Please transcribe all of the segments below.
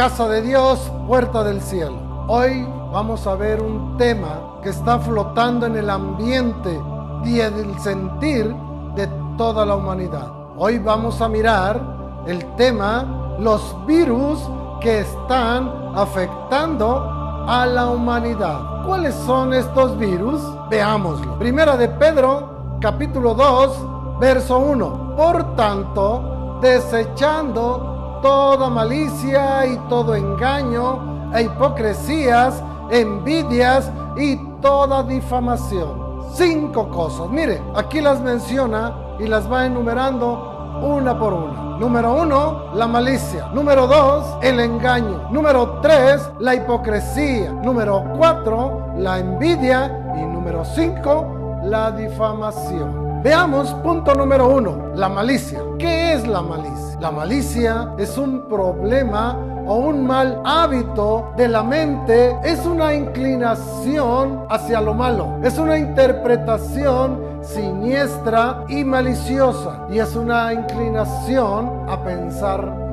casa de Dios, puerta del cielo. Hoy vamos a ver un tema que está flotando en el ambiente y en el sentir de toda la humanidad. Hoy vamos a mirar el tema los virus que están afectando a la humanidad. ¿Cuáles son estos virus? Veámoslo. Primera de Pedro, capítulo 2, verso 1. Por tanto, desechando toda malicia y todo engaño e hipocresías, envidias y toda difamación. Cinco cosas. Mire, aquí las menciona y las va enumerando una por una. Número uno, la malicia. Número dos, el engaño. Número tres, la hipocresía. Número cuatro, la envidia. Y número cinco, la difamación. Veamos punto número uno, la malicia. ¿Qué es la malicia? La malicia es un problema o un mal hábito de la mente, es una inclinación hacia lo malo, es una interpretación siniestra y maliciosa. Y es una inclinación a pensar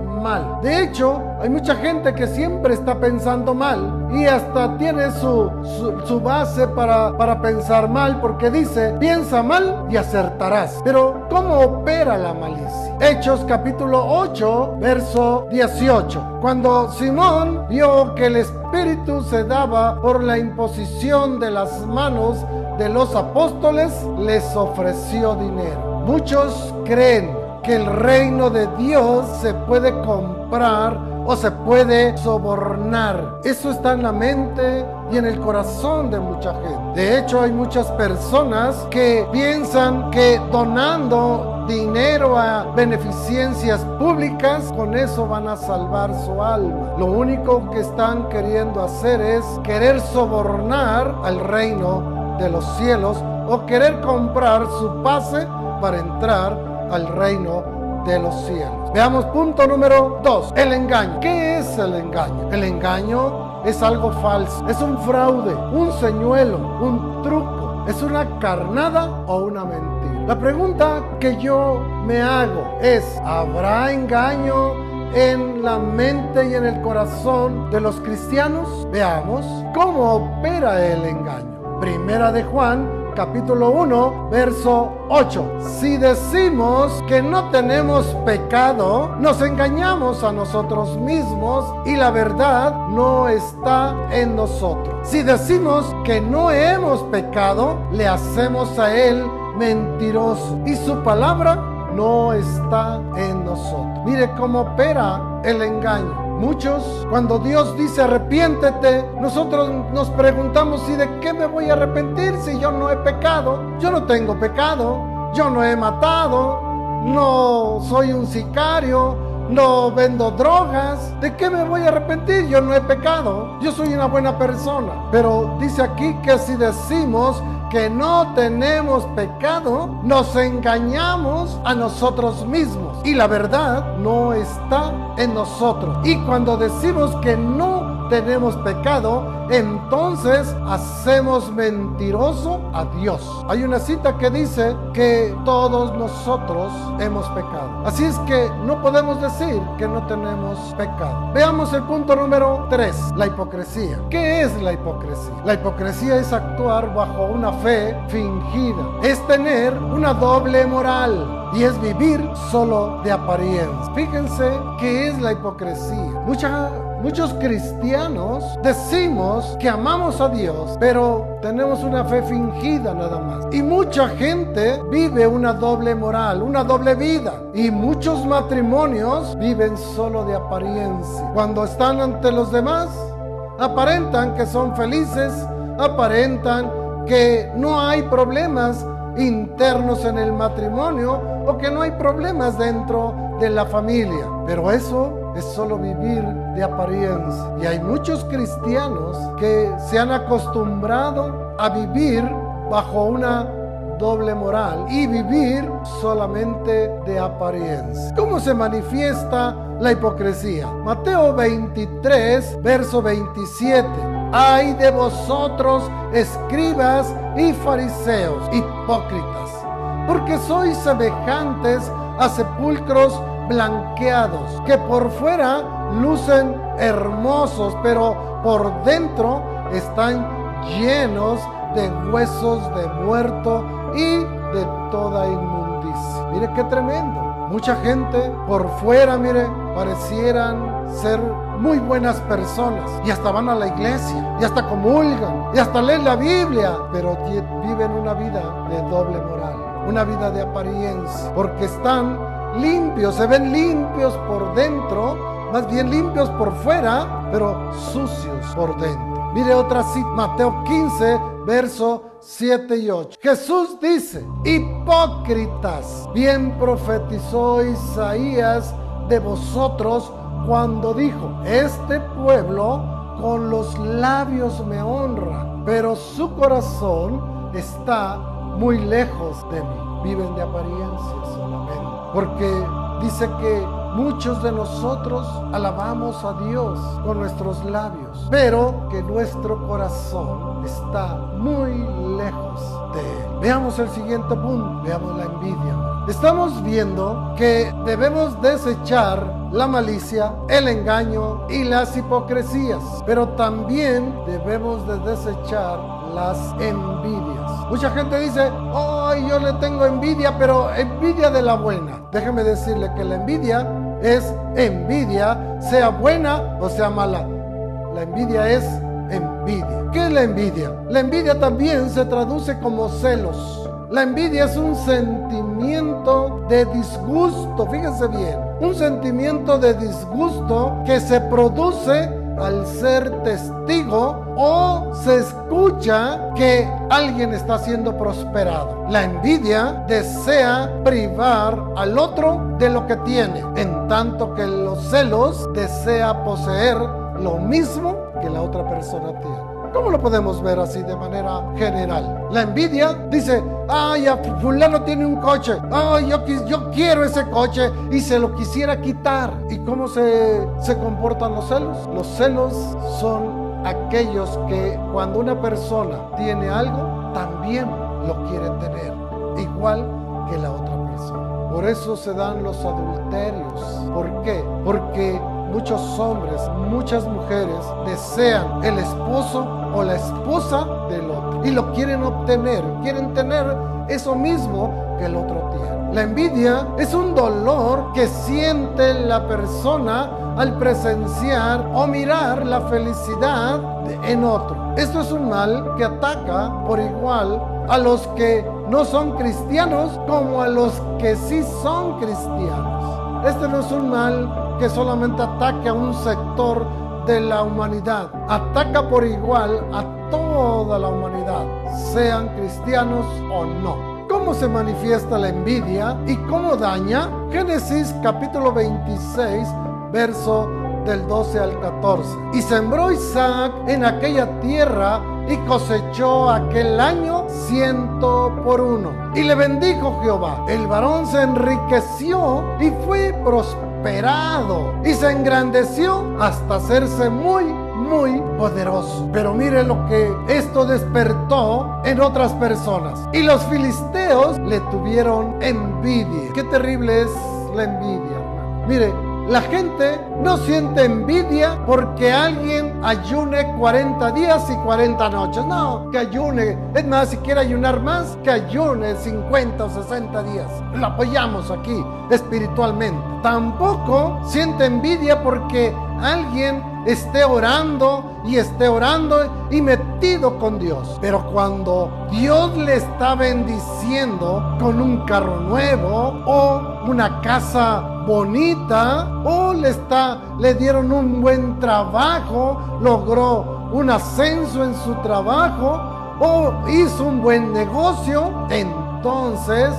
De hecho, hay mucha gente que siempre está pensando mal y hasta tiene su, su, base para, para pensar mal porque dice, piensa mal y acertarás. Pero, ¿cómo opera la malicia? Hechos capítulo 8, verso 18. Cuando Simón vio que el Espíritu se daba por la imposición de las manos de los apóstoles, les ofreció dinero. Muchos creen que el reino de Dios se puede comprar o se puede sobornar. Eso está en la mente y en el corazón de mucha gente. De hecho, hay muchas personas que piensan que donando dinero a beneficencias públicas, con eso van a salvar su alma. Lo único que están queriendo hacer es querer sobornar al reino de los cielos o querer comprar su pase para entrar al reino de los cielos. Veamos punto número dos, el engaño. ¿Qué es el engaño? El engaño es algo falso, es un fraude, un señuelo, un truco, es una carnada o una mentira. La pregunta que yo me hago es, ¿habrá engaño en la mente y en el corazón de los cristianos? Veamos cómo opera el engaño. Primera de Juan capítulo 1, verso 8. Si decimos que no tenemos pecado, nos engañamos a nosotros mismos y la verdad no está en nosotros. Si decimos que no hemos pecado, le hacemos a Él mentiroso y su palabra no está en nosotros. Mire cómo opera el engaño. Muchos, cuando Dios dice arrepiéntete, nosotros nos preguntamos, ¿y de qué me voy a arrepentir si yo no he pecado? Yo no tengo pecado, yo no he matado, no soy un sicario, no vendo drogas. ¿De qué me voy a arrepentir? Yo no he pecado, yo soy una buena persona. Pero dice aquí que si decimos que no tenemos pecado, nos engañamos a nosotros mismos y la verdad no está en nosotros. Y cuando decimos que no tenemos pecado, entonces hacemos mentiroso a Dios. Hay una cita que dice que todos nosotros hemos pecado. Así es que no podemos decir que no tenemos pecado. Veamos el punto número 3, la hipocresía. ¿Qué es la hipocresía? La hipocresía es actuar bajo una fe fingida. Es tener una doble moral y es vivir solo de apariencia. Fíjense qué es la hipocresía. Mucha Muchos cristianos decimos que amamos a Dios, pero tenemos una fe fingida nada más. Y mucha gente vive una doble moral, una doble vida. Y muchos matrimonios viven solo de apariencia. Cuando están ante los demás, aparentan que son felices, aparentan que no hay problemas internos en el matrimonio o que no hay problemas dentro de la familia. Pero eso es solo vivir de apariencia. Y hay muchos cristianos que se han acostumbrado a vivir bajo una doble moral y vivir solamente de apariencia. ¿Cómo se manifiesta la hipocresía? Mateo 23, verso 27. Ay de vosotros, escribas y fariseos, hipócritas, porque sois semejantes a sepulcros blanqueados, que por fuera lucen hermosos, pero por dentro están llenos de huesos de muerto y de toda inmundicia. Mire qué tremendo. Mucha gente por fuera, mire, parecieran ser muy buenas personas y hasta van a la iglesia y hasta comulgan y hasta leen la Biblia, pero viven una vida de doble moral, una vida de apariencia, porque están limpios, se ven limpios por dentro, más bien limpios por fuera, pero sucios por dentro. Mire otra cita, Mateo 15, verso 7 y 8. Jesús dice, hipócritas, bien profetizó Isaías de vosotros cuando dijo, este pueblo con los labios me honra, pero su corazón está muy lejos de mí. Viven de apariencia solamente. Porque dice que Muchos de nosotros alabamos a Dios con nuestros labios, pero que nuestro corazón está muy lejos de Él. Veamos el siguiente punto, veamos la envidia. Estamos viendo que debemos desechar la malicia, el engaño y las hipocresías, pero también debemos de desechar las envidias. Mucha gente dice, ay, yo le tengo envidia, pero envidia de la buena. Déjeme decirle que la envidia es envidia, sea buena o sea mala. La envidia es envidia. ¿Qué es la envidia? La envidia también se traduce como celos. La envidia es un sentimiento de disgusto, fíjense bien, un sentimiento de disgusto que se produce al ser testigo o se escucha que alguien está siendo prosperado. La envidia desea privar al otro de lo que tiene, en tanto que los celos desea poseer lo mismo que la otra persona tiene. ¿Cómo lo podemos ver así de manera general? La envidia dice, ay, fulano tiene un coche, ay, yo, yo quiero ese coche y se lo quisiera quitar. ¿Y cómo se, se comportan los celos? Los celos son aquellos que cuando una persona tiene algo, también lo quiere tener, igual que la otra persona. Por eso se dan los adulterios. ¿Por qué? Porque muchos hombres, muchas mujeres desean el esposo o la esposa del otro y lo quieren obtener, quieren tener eso mismo que el otro tiene. La envidia es un dolor que siente la persona al presenciar o mirar la felicidad en otro. Esto es un mal que ataca por igual a los que no son cristianos como a los que sí son cristianos. Este no es un mal que solamente ataque a un sector de la humanidad, ataca por igual a toda la humanidad, sean cristianos o no. ¿Cómo se manifiesta la envidia y cómo daña? Génesis capítulo 26, verso del 12 al 14. Y sembró Isaac en aquella tierra y cosechó aquel año ciento por uno. Y le bendijo Jehová. El varón se enriqueció y fue prosperado y se engrandeció hasta hacerse muy, muy poderoso. Pero mire lo que esto despertó en otras personas. Y los filisteos le tuvieron envidia. Qué terrible es la envidia. Mire, la gente no siente envidia porque alguien ayune 40 días y 40 noches. No, que ayune. Es más, si quiere ayunar más, que ayune 50 o 60 días. Lo apoyamos aquí espiritualmente. Tampoco siente envidia porque alguien esté orando y esté orando y metido con Dios. Pero cuando Dios le está bendiciendo con un carro nuevo o una casa bonita o le está le dieron un buen trabajo, logró un ascenso en su trabajo o hizo un buen negocio, entonces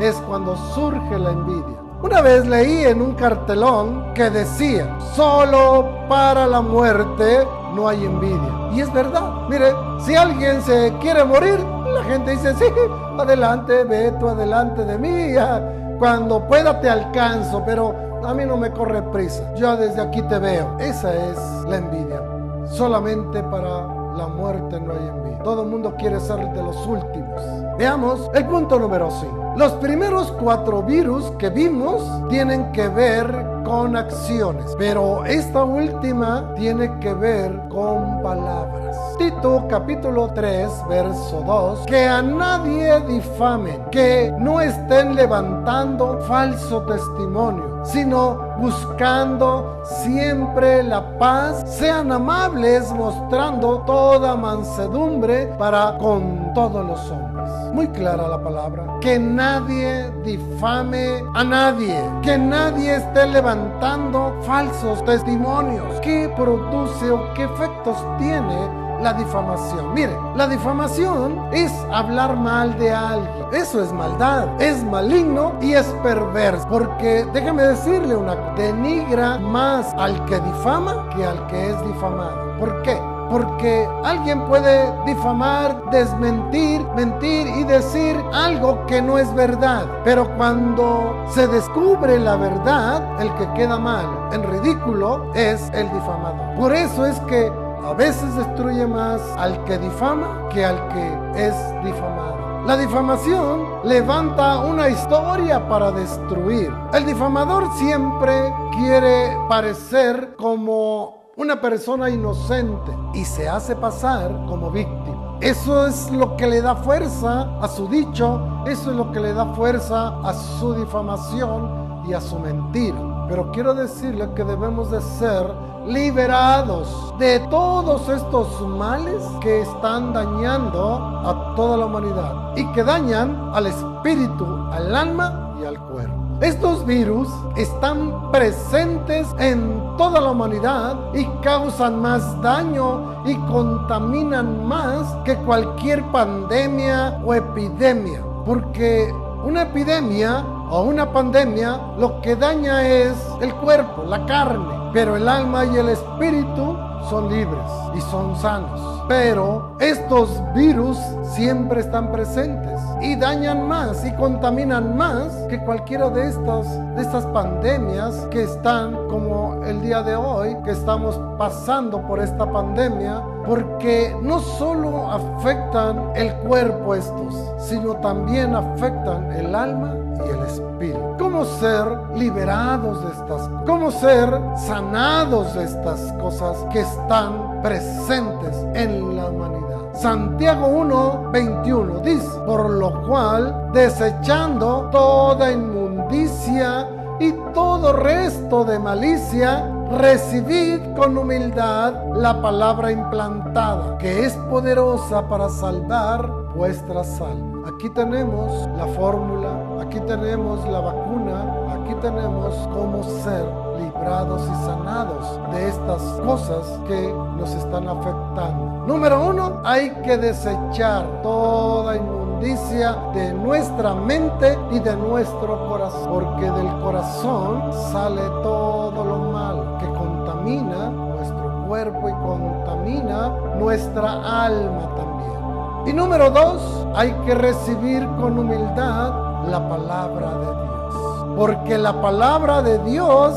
es cuando surge la envidia. Una vez leí en un cartelón que decía, solo para la muerte no hay envidia. Y es verdad. Mire, si alguien se quiere morir, la gente dice, sí, adelante, ve tú adelante de mí. Cuando pueda te alcanzo, pero a mí no me corre prisa. Yo desde aquí te veo. Esa es la envidia. Solamente para la muerte no hay en mí. Todo el mundo quiere ser de los últimos. Veamos el punto número 5. Los primeros cuatro virus que vimos tienen que ver con acciones, pero esta última tiene que ver con palabras. Tito capítulo 3, verso 2, que a nadie difamen, que no estén levantando falso testimonio, sino buscando siempre la paz, sean amables mostrando toda mansedumbre para con todos los hombres muy clara la palabra. Que nadie difame a nadie. Que nadie esté levantando falsos testimonios. ¿Qué produce o qué efectos tiene la difamación. Mire, la difamación es hablar mal de alguien. Eso es maldad, es maligno y es perverso. Porque déjeme decirle una cosa, denigra más al que difama que al que es difamado. ¿Por qué? Porque alguien puede difamar, desmentir, mentir y decir algo que no es verdad. Pero cuando se descubre la verdad, el que queda mal, en ridículo, es el difamador. Por eso es que a veces destruye más al que difama que al que es difamado. La difamación levanta una historia para destruir. El difamador siempre quiere parecer como una persona inocente y se hace pasar como víctima. Eso es lo que le da fuerza a su dicho, eso es lo que le da fuerza a su difamación y a su mentira. Pero quiero decirle que debemos de ser liberados de todos estos males que están dañando a toda la humanidad y que dañan al espíritu, al alma y al cuerpo. Estos virus están presentes en toda la humanidad y causan más daño y contaminan más que cualquier pandemia o epidemia. Porque una epidemia o una pandemia lo que daña es el cuerpo, la carne, pero el alma y el espíritu son libres y son sanos. Pero estos virus siempre están presentes y dañan más y contaminan más que cualquiera de estas, de estas pandemias que están como el día de hoy, que estamos pasando por esta pandemia, porque no solo afectan el cuerpo estos, sino también afectan el alma y el espíritu. ¿Cómo ser liberados de estas cosas? ¿Cómo ser sanados de estas cosas que están presentes en la humanidad? Santiago 1, 21 dice, por lo cual, desechando toda inmundicia y todo resto de malicia, recibid con humildad la palabra implantada, que es poderosa para salvar vuestras almas. Aquí tenemos la fórmula, aquí tenemos la vacuna, aquí tenemos cómo ser librados y sanados de estas cosas que nos están afectando. Número uno, hay que desechar toda inmundicia de nuestra mente y de nuestro corazón, porque del corazón sale todo lo malo que contamina nuestro cuerpo y contamina nuestra alma también. Y número dos, hay que recibir con humildad la palabra de Dios. Porque la palabra de Dios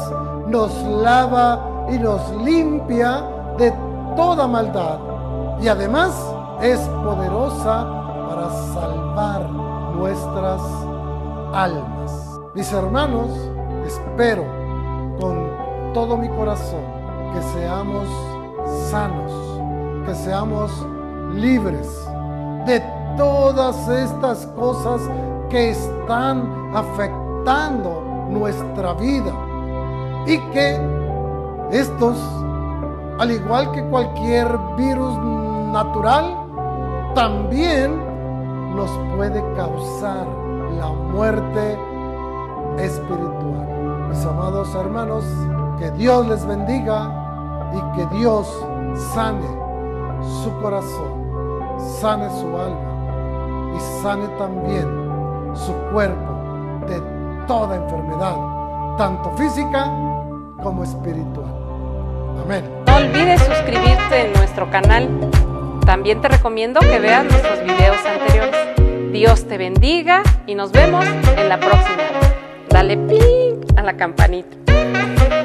nos lava y nos limpia de toda maldad. Y además es poderosa nuestras almas. Mis hermanos, espero con todo mi corazón que seamos sanos, que seamos libres de todas estas cosas que están afectando nuestra vida y que estos, al igual que cualquier virus natural, también nos puede causar la muerte espiritual. Mis amados hermanos, que Dios les bendiga y que Dios sane su corazón, sane su alma y sane también su cuerpo de toda enfermedad, tanto física como espiritual. Amén. No olvides suscribirte en nuestro canal. También te recomiendo que veas nuestros videos anteriores. Dios te bendiga y nos vemos en la próxima. Dale ping a la campanita.